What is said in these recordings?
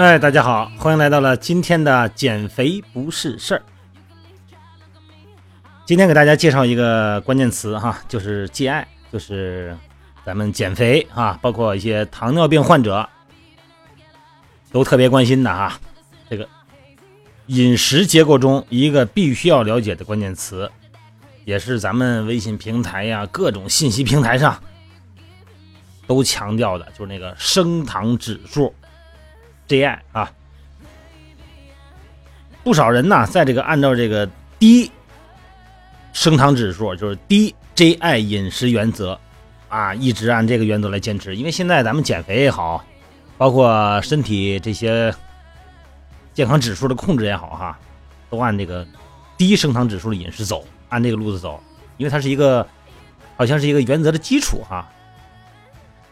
哎，大家好，欢迎来到了今天的减肥不是事儿。今天给大家介绍一个关键词哈，就是戒爱，就是咱们减肥啊，包括一些糖尿病患者都特别关心的哈。这个饮食结构中一个必须要了解的关键词，也是咱们微信平台呀、各种信息平台上都强调的，就是那个升糖指数。J I 啊，不少人呢，在这个按照这个低升糖指数，就是低 J I 饮食原则啊，一直按这个原则来坚持。因为现在咱们减肥也好，包括身体这些健康指数的控制也好，哈，都按这个低升糖指数的饮食走，按这个路子走，因为它是一个好像是一个原则的基础哈。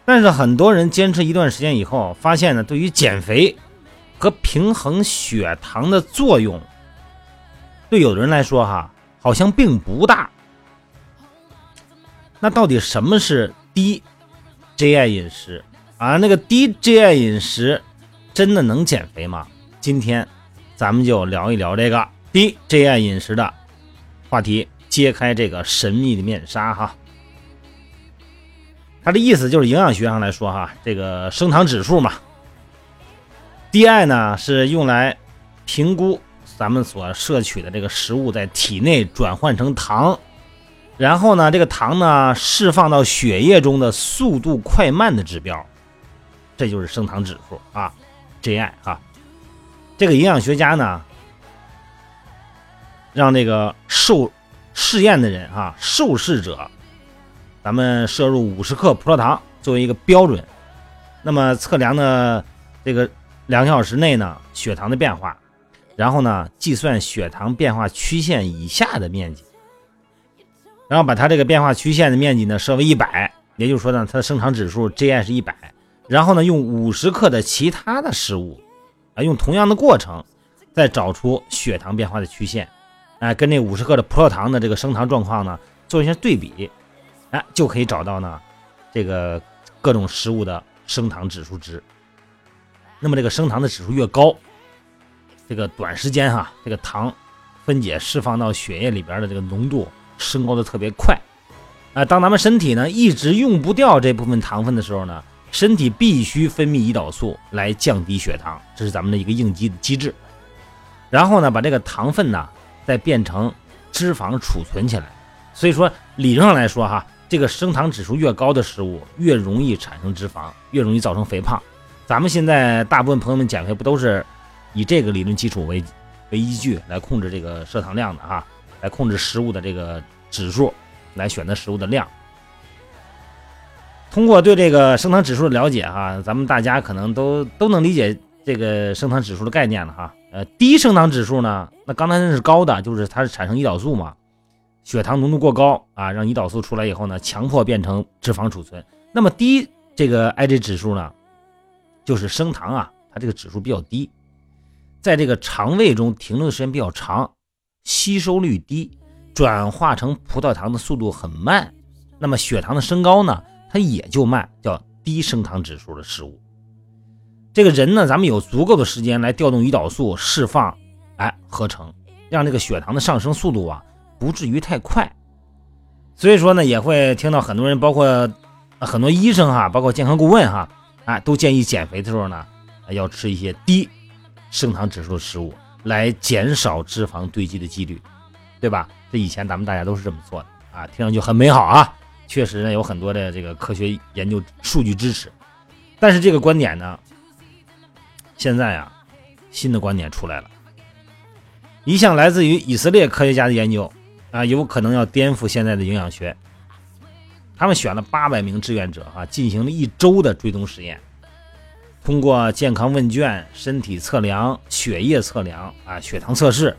但是很多人坚持一段时间以后，发现呢，对于减肥和平衡血糖的作用，对有的人来说哈，好像并不大。那到底什么是低 GI 饮食啊？那个低 GI 饮食真的能减肥吗？今天咱们就聊一聊这个低 GI 饮食的话题，揭开这个神秘的面纱哈。它的意思就是营养学上来说，哈，这个升糖指数嘛，DI 呢是用来评估咱们所摄取的这个食物在体内转换成糖，然后呢，这个糖呢释放到血液中的速度快慢的指标，这就是升糖指数啊，GI 啊。这个营养学家呢，让那个受试验的人啊，受试者。咱们摄入五十克葡萄糖作为一个标准，那么测量呢这个两小时内呢血糖的变化，然后呢计算血糖变化曲线以下的面积，然后把它这个变化曲线的面积呢设为一百，也就是说呢它的升糖指数 GI 是一百，然后呢用五十克的其他的食物啊用同样的过程再找出血糖变化的曲线，哎跟那五十克的葡萄糖的这个升糖状况呢做一下对比。哎，就可以找到呢，这个各种食物的升糖指数值。那么这个升糖的指数越高，这个短时间哈，这个糖分解释放到血液里边的这个浓度升高的特别快。啊，当咱们身体呢一直用不掉这部分糖分的时候呢，身体必须分泌胰岛素来降低血糖，这是咱们的一个应激的机制。然后呢，把这个糖分呢再变成脂肪储存起来。所以说，理论上来说哈。这个升糖指数越高的食物，越容易产生脂肪，越容易造成肥胖。咱们现在大部分朋友们减肥不都是以这个理论基础为为依据来控制这个摄糖量的哈，来控制食物的这个指数，来选择食物的量。通过对这个升糖指数的了解哈，咱们大家可能都都能理解这个升糖指数的概念了哈。呃，低升糖指数呢，那刚才那是高的，就是它是产生胰岛素嘛。血糖浓度过高啊，让胰岛素出来以后呢，强迫变成脂肪储存。那么低这个 IG 指数呢，就是升糖啊，它这个指数比较低，在这个肠胃中停留的时间比较长，吸收率低，转化成葡萄糖的速度很慢。那么血糖的升高呢，它也就慢，叫低升糖指数的食物。这个人呢，咱们有足够的时间来调动胰岛素释放，哎，合成，让这个血糖的上升速度啊。不至于太快，所以说呢，也会听到很多人，包括很多医生哈，包括健康顾问哈，啊，都建议减肥的时候呢，要吃一些低升糖指数的食物，来减少脂肪堆积的几率，对吧？这以前咱们大家都是这么做的啊，听上去很美好啊，确实呢有很多的这个科学研究数据支持，但是这个观点呢，现在啊，新的观点出来了，一项来自于以色列科学家的研究。啊，有可能要颠覆现在的营养学。他们选了八百名志愿者，哈，进行了一周的追踪实验，通过健康问卷、身体测量、血液测量、啊血糖测试、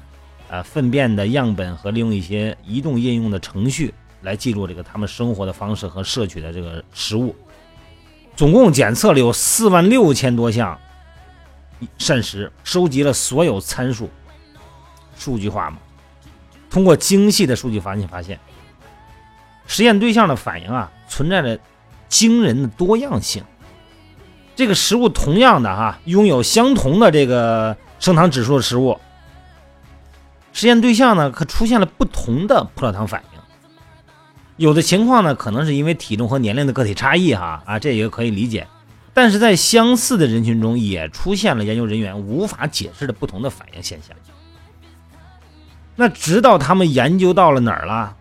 啊粪便的样本和利用一些移动应用的程序来记录这个他们生活的方式和摄取的这个食物，总共检测了有四万六千多项膳食，收集了所有参数，数据化嘛。通过精细的数据发现，发现实验对象的反应啊，存在着惊人的多样性。这个食物同样的哈，拥有相同的这个升糖指数的食物，实验对象呢可出现了不同的葡萄糖反应。有的情况呢，可能是因为体重和年龄的个体差异哈啊，这也可以理解。但是在相似的人群中，也出现了研究人员无法解释的不同的反应现象。那直到他们研究到了哪儿了？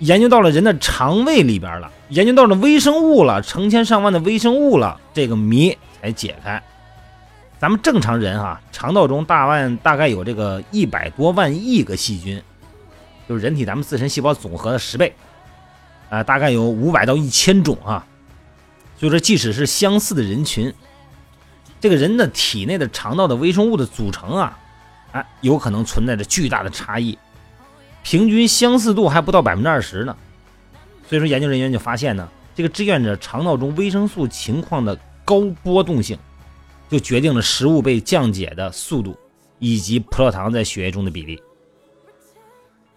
研究到了人的肠胃里边了，研究到了微生物了，成千上万的微生物了，这个谜才解开。咱们正常人哈，肠道中大万大概有这个一百多万亿个细菌，就是人体咱们自身细胞总和的十倍，啊，大概有五百到一千种啊。所以说，即使是相似的人群，这个人的体内的肠道的微生物的组成啊，哎，有可能存在着巨大的差异。平均相似度还不到百分之二十呢，所以说研究人员就发现呢，这个志愿者肠道中维生素情况的高波动性，就决定了食物被降解的速度以及葡萄糖在血液中的比例。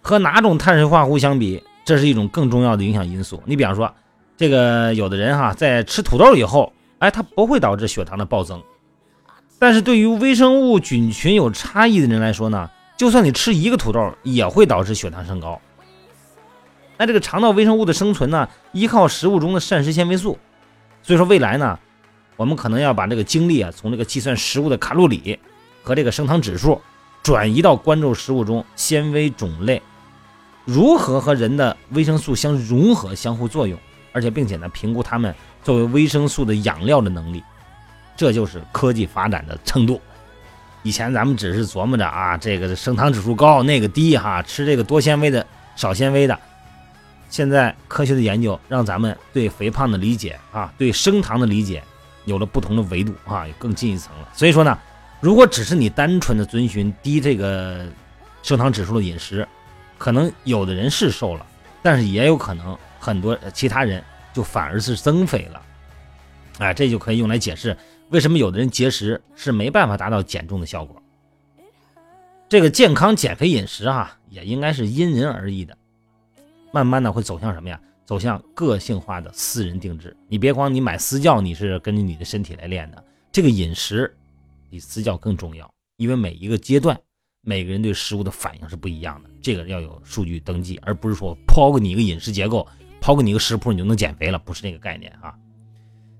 和哪种碳水化合物相比，这是一种更重要的影响因素。你比方说，这个有的人哈，在吃土豆以后，哎，它不会导致血糖的暴增，但是对于微生物菌群有差异的人来说呢？就算你吃一个土豆，也会导致血糖升高。那这个肠道微生物的生存呢，依靠食物中的膳食纤维素。所以说未来呢，我们可能要把这个精力啊，从这个计算食物的卡路里和这个升糖指数，转移到关注食物中纤维种类如何和人的维生素相融合、相互作用，而且并且呢，评估它们作为维生素的养料的能力。这就是科技发展的程度。以前咱们只是琢磨着啊，这个升糖指数高，那个低哈，吃这个多纤维的、少纤维的。现在科学的研究让咱们对肥胖的理解啊，对升糖的理解有了不同的维度啊，更进一层了。所以说呢，如果只是你单纯的遵循低这个升糖指数的饮食，可能有的人是瘦了，但是也有可能很多其他人就反而是增肥了。哎，这就可以用来解释。为什么有的人节食是没办法达到减重的效果？这个健康减肥饮食啊，也应该是因人而异的。慢慢的会走向什么呀？走向个性化的私人定制。你别光你买私教，你是根据你的身体来练的。这个饮食比私教更重要，因为每一个阶段每个人对食物的反应是不一样的。这个要有数据登记，而不是说抛给你一个饮食结构，抛给你一个食谱，你就能减肥了，不是那个概念啊。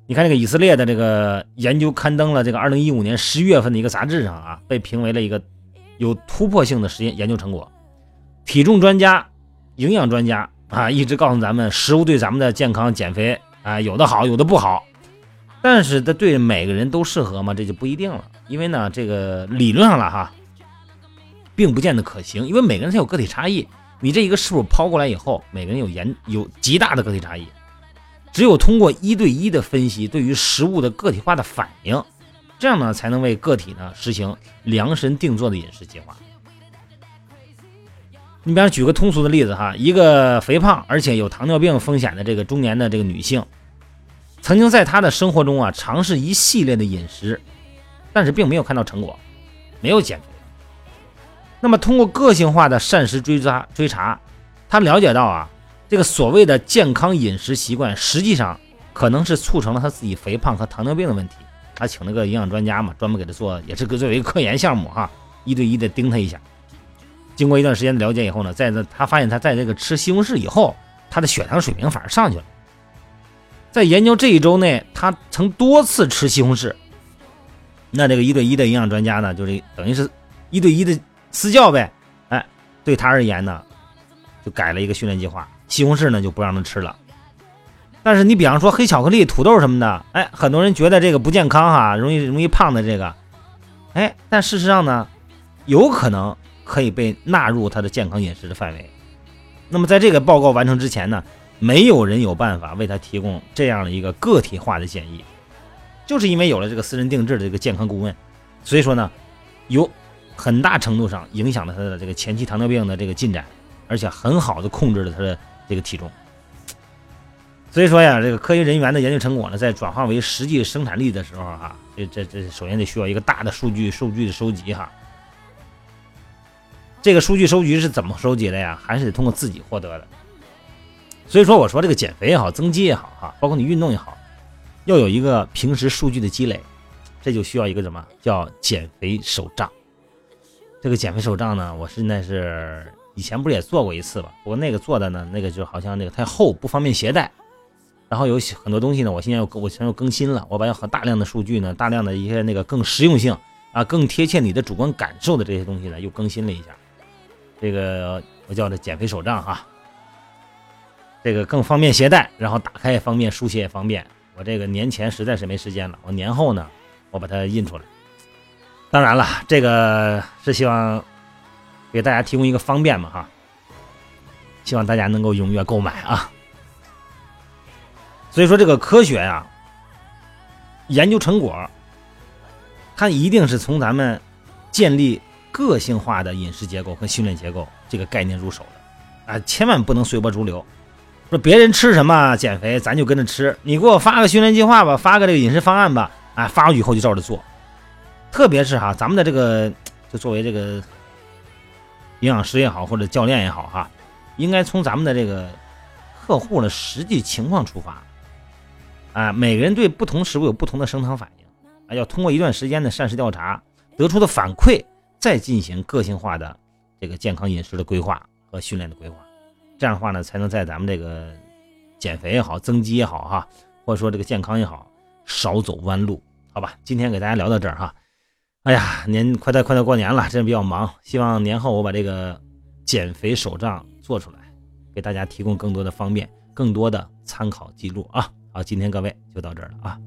你看这个以色列的这个研究刊登了这个二零一五年十一月份的一个杂志上啊，被评为了一个有突破性的实验研究成果。体重专家、营养专家啊，一直告诉咱们，食物对咱们的健康减肥啊，有的好，有的不好。但是它对每个人都适合吗？这就不一定了。因为呢，这个理论上了哈，并不见得可行。因为每个人他有个体差异。你这一个食谱抛过来以后，每个人有严有极大的个体差异。只有通过一对一的分析，对于食物的个体化的反应，这样呢，才能为个体呢实行量身定做的饮食计划。你比方举个通俗的例子哈，一个肥胖而且有糖尿病风险的这个中年的这个女性，曾经在她的生活中啊尝试一系列的饮食，但是并没有看到成果，没有减肥。那么通过个性化的膳食追查追查，她了解到啊。这个所谓的健康饮食习惯，实际上可能是促成了他自己肥胖和糖尿病的问题。他请了个营养专家嘛，专门给他做，也是个作为科研项目哈，一对一的盯他一下。经过一段时间的了解以后呢，在这他发现他在这个吃西红柿以后，他的血糖水平反而上去了。在研究这一周内，他曾多次吃西红柿。那这个一对一的营养专家呢，就是等于是一对一的私教呗。哎，对他而言呢，就改了一个训练计划。西红柿呢就不让他吃了，但是你比方说黑巧克力、土豆什么的，哎，很多人觉得这个不健康哈，容易容易胖的这个，哎，但事实上呢，有可能可以被纳入他的健康饮食的范围。那么在这个报告完成之前呢，没有人有办法为他提供这样的一个个体化的建议，就是因为有了这个私人定制的这个健康顾问，所以说呢，有很大程度上影响了他的这个前期糖尿病的这个进展，而且很好的控制了他的。这个体重，所以说呀，这个科学人员的研究成果呢，在转化为实际生产力的时候，哈，这这这首先得需要一个大的数据数据的收集，哈。这个数据收集是怎么收集的呀？还是得通过自己获得的。所以说，我说这个减肥也好，增肌也好，哈，包括你运动也好，要有一个平时数据的积累，这就需要一个什么叫减肥手账。这个减肥手账呢，我现在是以前不是也做过一次吧？不过那个做的呢，那个就好像那个太厚，不方便携带。然后有很多东西呢，我现在又我现在又更新了，我把很大量的数据呢，大量的一些那个更实用性啊，更贴切你的主观感受的这些东西呢，又更新了一下。这个我叫这减肥手账哈，这个更方便携带，然后打开也方便，书写也方便。我这个年前实在是没时间了，我年后呢，我把它印出来。当然了，这个是希望给大家提供一个方便嘛哈，希望大家能够踊跃购买啊。所以说，这个科学呀，研究成果，它一定是从咱们建立个性化的饮食结构和训练结构这个概念入手的啊，千万不能随波逐流，说别人吃什么减肥，咱就跟着吃。你给我发个训练计划吧，发个这个饮食方案吧，啊，发过去以后就照着做。特别是哈，咱们的这个，就作为这个营养师也好，或者教练也好哈，应该从咱们的这个客户的实际情况出发。啊，每个人对不同食物有不同的升糖反应，啊，要通过一段时间的膳食调查得出的反馈，再进行个性化的这个健康饮食的规划和训练的规划，这样的话呢，才能在咱们这个减肥也好、增肌也好哈，或者说这个健康也好，少走弯路，好吧？今天给大家聊到这儿哈，哎呀，年快到快到过年了，真的比较忙，希望年后我把这个减肥手账做出来，给大家提供更多的方便，更多的参考记录啊。好，今天各位就到这儿了啊。